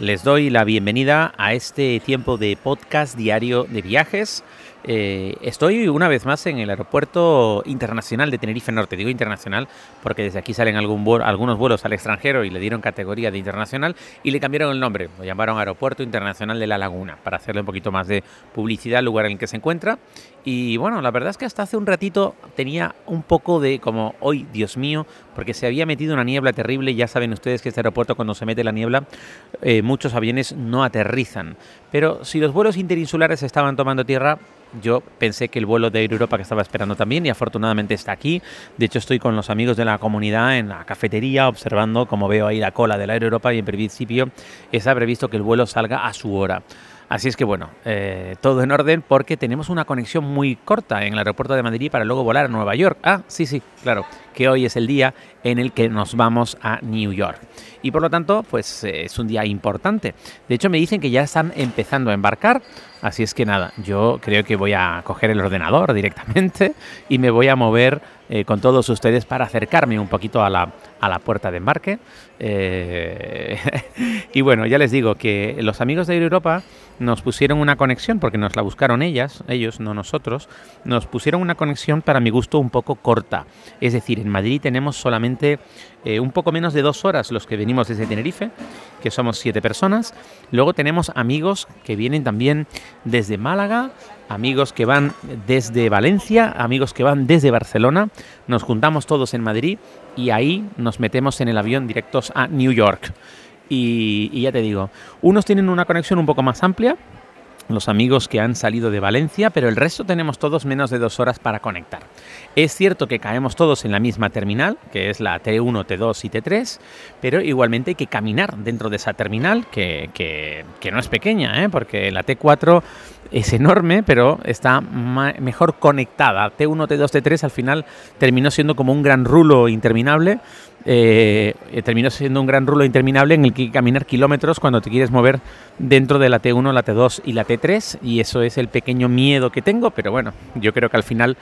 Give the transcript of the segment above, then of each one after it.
les doy la bienvenida a este tiempo de podcast diario de viajes eh, estoy una vez más en el aeropuerto internacional de Tenerife Norte. Digo internacional porque desde aquí salen algunos vuelos al extranjero y le dieron categoría de internacional y le cambiaron el nombre. Lo llamaron Aeropuerto Internacional de La Laguna para hacerle un poquito más de publicidad al lugar en el que se encuentra. Y bueno, la verdad es que hasta hace un ratito tenía un poco de como hoy, Dios mío, porque se había metido una niebla terrible. Ya saben ustedes que este aeropuerto cuando se mete la niebla eh, muchos aviones no aterrizan. Pero si los vuelos interinsulares estaban tomando tierra, yo pensé que el vuelo de Air que estaba esperando también y afortunadamente está aquí. De hecho estoy con los amigos de la comunidad en la cafetería observando como veo ahí la cola del Air Europa y en principio está previsto que el vuelo salga a su hora. Así es que bueno, eh, todo en orden porque tenemos una conexión muy corta en el aeropuerto de Madrid para luego volar a Nueva York. Ah, sí, sí, claro, que hoy es el día en el que nos vamos a New York. Y por lo tanto, pues eh, es un día importante. De hecho, me dicen que ya están empezando a embarcar. Así es que nada, yo creo que voy a coger el ordenador directamente y me voy a mover eh, con todos ustedes para acercarme un poquito a la, a la puerta de embarque. y bueno, ya les digo que los amigos de Europa nos pusieron una conexión, porque nos la buscaron ellas, ellos, no nosotros, nos pusieron una conexión para mi gusto un poco corta. Es decir, en Madrid tenemos solamente eh, un poco menos de dos horas los que venimos desde Tenerife, que somos siete personas. Luego tenemos amigos que vienen también desde Málaga, amigos que van desde Valencia, amigos que van desde Barcelona. Nos juntamos todos en Madrid y ahí nos metemos en el avión directos a New York. Y, ya te digo, unos tienen una conexión un poco más amplia, los amigos que han salido de Valencia, pero el resto tenemos todos menos de dos horas para conectar. Es cierto que caemos todos en la misma terminal, que es la T1, T2 y T3, pero igualmente hay que caminar dentro de esa terminal, que, que, no es pequeña, ¿eh? porque la T4 es enorme, pero está mejor conectada. T1, T2, T3 al final terminó siendo como un gran rulo interminable eh, siendo un gran rulo interminable en el que que caminar kilómetros cuando te quieres mover dentro de la T1, la T2 y la T3 y eso es el pequeño miedo que tengo, pero bueno, yo creo que al final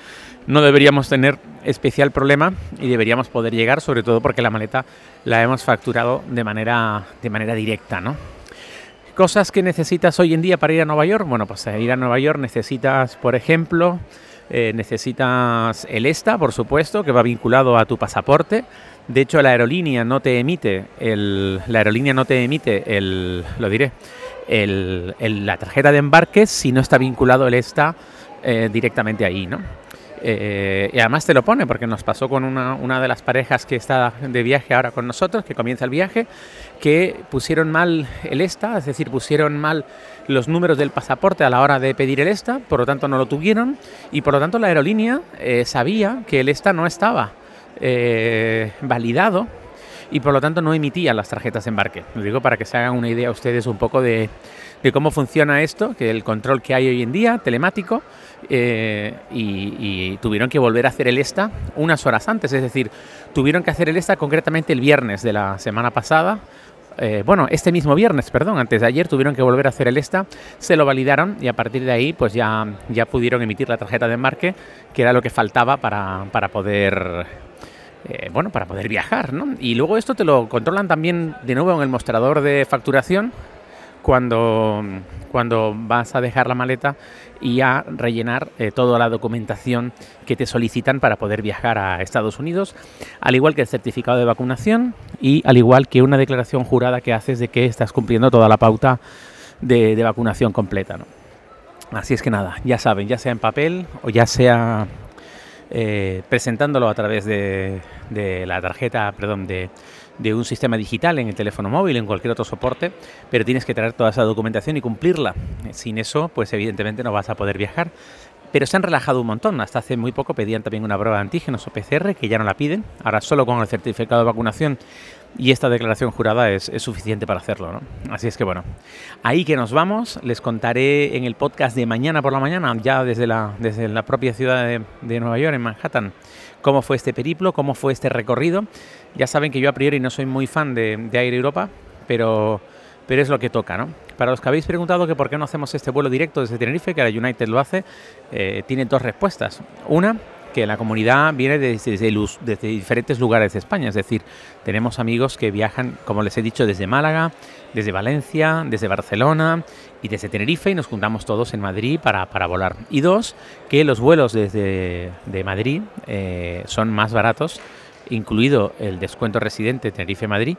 no deberíamos tener especial problema y deberíamos poder llegar, sobre todo porque la maleta la hemos facturado de manera, de manera directa, ¿no? Cosas que necesitas hoy en día para ir a Nueva York. Bueno, pues ir a Nueva York necesitas, por ejemplo, eh, necesitas el ESTA, por supuesto, que va vinculado a tu pasaporte. De hecho, la aerolínea no te emite el, la aerolínea no te emite el, lo diré, el, la tarjeta de embarque si no está vinculado el ESTA eh, directamente ahí, ¿no? Eh, y además te lo pone porque nos pasó con una, una, de las parejas que está de viaje ahora con nosotros, que comienza el viaje, que pusieron mal el ESTA, es decir, pusieron mal los números del pasaporte a la hora de pedir el ESTA, por lo tanto no lo tuvieron y por lo tanto la aerolínea eh, sabía que el ESTA no estaba eh, validado y por lo tanto no emitía las tarjetas de embarque. Lo digo para que se hagan una idea ustedes un poco de, cómo funciona esto, que el control que hay hoy en día, telemático, eh, y, tuvieron que volver a hacer el ESTA unas horas antes, es decir, tuvieron que hacer el ESTA concretamente el viernes de la semana pasada. Eh, bueno, este mismo viernes, perdón, antes de ayer tuvieron que volver a hacer el ESTA, se lo validaron y a partir de ahí pues ya, ya pudieron emitir la tarjeta de embarque, que era lo que faltaba para, para poder eh, bueno, para poder viajar, ¿no? Y luego esto te lo controlan también de nuevo en el mostrador de facturación cuando, cuando vas a dejar la maleta y a rellenar eh, toda la documentación que te solicitan para poder viajar a Estados Unidos, al igual que el certificado de vacunación y al igual que una declaración jurada que haces de que estás cumpliendo toda la pauta de, de vacunación completa, ¿no? Así es que nada, ya saben, ya sea en papel o ya sea eh, presentándolo a través de, la tarjeta, perdón, de, un sistema digital en el teléfono móvil, en cualquier otro soporte, pero tienes que traer toda esa documentación y cumplirla. Sin eso, pues evidentemente no vas a poder viajar. Pero se han relajado un montón. Hasta hace muy poco pedían también una prueba de antígenos o PCR, que ya no la piden. Ahora solo con el certificado de vacunación y esta declaración jurada es, suficiente para hacerlo. ¿no? Así es que bueno, ahí que nos vamos, les contaré en el podcast de mañana por la mañana, ya desde la, desde la propia ciudad de, Nueva York, en Manhattan, cómo fue este periplo, cómo fue este recorrido. Ya saben que yo a priori no soy muy fan de, de Air Europa, pero pero es lo que toca, ¿no? Para los que habéis preguntado que por qué no hacemos este vuelo directo desde Tenerife, que la United lo hace, eh, tiene dos respuestas. Una, que la comunidad viene desde, diferentes lugares de España, es decir, tenemos amigos que viajan, como les he dicho, desde Málaga, desde Valencia, desde Barcelona y desde Tenerife y nos juntamos todos en Madrid para, volar. Y dos, que los vuelos desde de Madrid eh, son más baratos, incluido el descuento residente Tenerife-Madrid.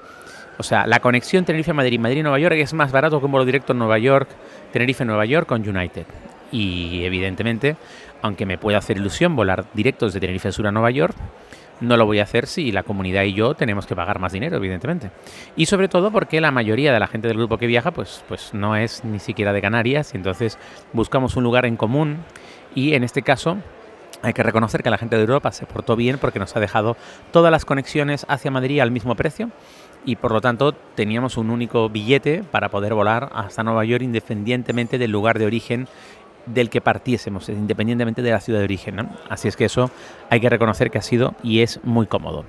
O sea, la conexión Tenerife-Madrid, Madrid-Nueva York es más barato que un vuelo directo Nueva York, Tenerife-Nueva York con United. Y evidentemente aunque me puede hacer ilusión volar directo desde Tenerife Sur a Nueva York, no lo voy a hacer si la comunidad y yo tenemos que pagar más dinero, evidentemente. Y sobre todo porque la mayoría de la gente del grupo que viaja, pues, pues no es ni siquiera de Canarias, y entonces buscamos un lugar en común. Y en este caso, hay que reconocer que la gente de Europa se portó bien porque nos ha dejado todas las conexiones hacia Madrid al mismo precio y por lo tanto teníamos un único billete para poder volar hasta Nueva York independientemente del lugar de origen del que partiésemos, independientemente de la ciudad de origen. Así es que eso hay que reconocer que ha sido y es muy cómodo.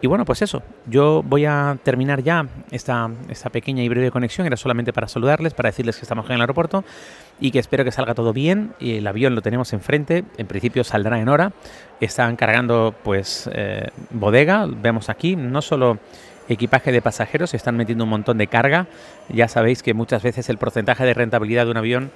Y bueno, pues eso, yo voy a terminar ya esta, esta pequeña y breve conexión, era solamente para saludarles, para decirles que estamos en el aeropuerto y que espero que salga todo bien. El avión lo tenemos enfrente, en principio saldrá en hora. Están cargando pues eh, bodega, vemos aquí, no solo equipaje de pasajeros, están metiendo un montón de carga. Ya sabéis que muchas veces el porcentaje de rentabilidad de un avión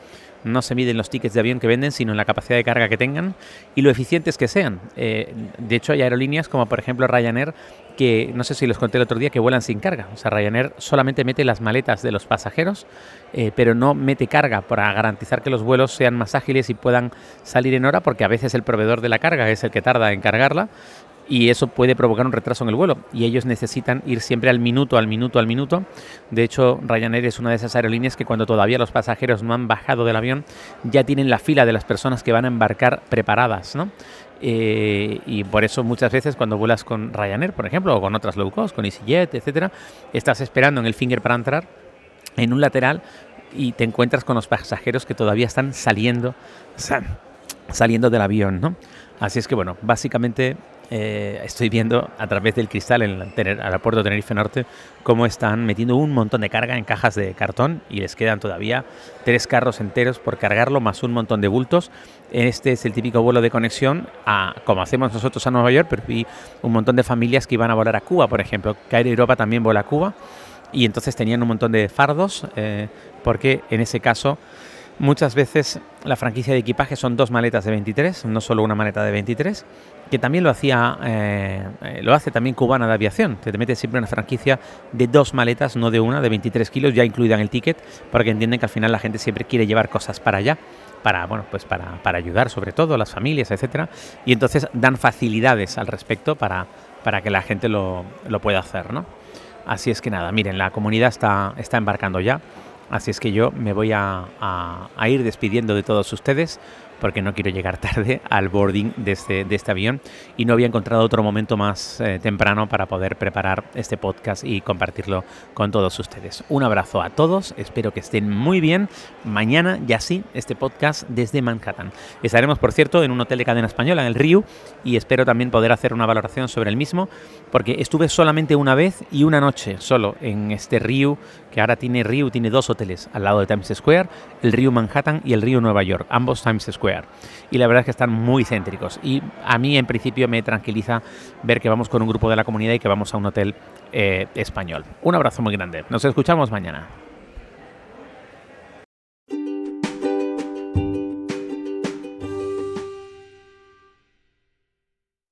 no se miden los tickets de avión que venden, sino en la capacidad de carga que tengan y lo eficientes que sean. Eh, de hecho, hay aerolíneas como por ejemplo Ryanair, que no sé si los conté el otro día, que vuelan sin carga. O sea, Ryanair solamente mete las maletas de los pasajeros, eh, pero no mete carga para garantizar que los vuelos sean más ágiles y puedan salir en hora, porque a veces el proveedor de la carga es el que tarda en cargarla y eso puede provocar un retraso en el vuelo y ellos necesitan ir siempre al minuto, al minuto, al minuto. De hecho, Ryanair es una de esas aerolíneas que cuando todavía los pasajeros no han bajado del avión ya tienen la fila de las personas que van a embarcar preparadas, ¿no? Eh, y por eso muchas veces cuando vuelas con Ryanair, por ejemplo, o con otras low cost, con EasyJet, etcétera, estás esperando en el finger para entrar en un lateral y te encuentras con los pasajeros que todavía están saliendo, saliendo del avión, ¿no? Así es que bueno, básicamente eh, estoy viendo a través del cristal en el aeropuerto de Tenerife Norte cómo están metiendo un montón de carga en cajas de cartón y les quedan todavía tres carros enteros por cargarlo más un montón de bultos. Este es el típico vuelo de conexión a como hacemos nosotros a Nueva York, pero vi un montón de familias que iban a volar a Cuba, por ejemplo. Caer Europa también vuela a Cuba y entonces tenían un montón de fardos eh, porque en ese caso Muchas veces la franquicia de equipaje son dos maletas de 23, no solo una maleta de 23, que también lo hacía, eh, eh, lo hace también Cubana de Aviación. Te, metes siempre una franquicia de dos maletas, no de una, de 23 kilos, ya incluida en el ticket, porque entienden que al final la gente siempre quiere llevar cosas para allá para bueno pues para, para, ayudar sobre todo a las familias etcétera y entonces dan facilidades al respecto para, para que la gente lo, lo pueda hacer ¿no? así es que nada miren la comunidad está, está embarcando ya Así es que yo me voy a, ir despidiendo de todos ustedes porque no quiero llegar tarde al boarding de este, de este avión y no había encontrado otro momento más eh, temprano para poder preparar este podcast y compartirlo con todos ustedes. Un abrazo a todos, espero que estén muy bien. Mañana ya sí, este podcast desde Manhattan. Estaremos, por cierto, en un hotel de cadena española, en el Rio, y espero también poder hacer una valoración sobre el mismo, porque estuve solamente una vez y una noche solo en este Rio, que ahora tiene Rio, tiene dos hoteles al lado de Times Square, el Rio Manhattan y el Rio Nueva York, ambos Times Square. Y la verdad es que están muy céntricos. Y a mí en principio me tranquiliza ver que vamos con un grupo de la comunidad y que vamos a un hotel eh, español. Un abrazo muy grande. Nos escuchamos mañana.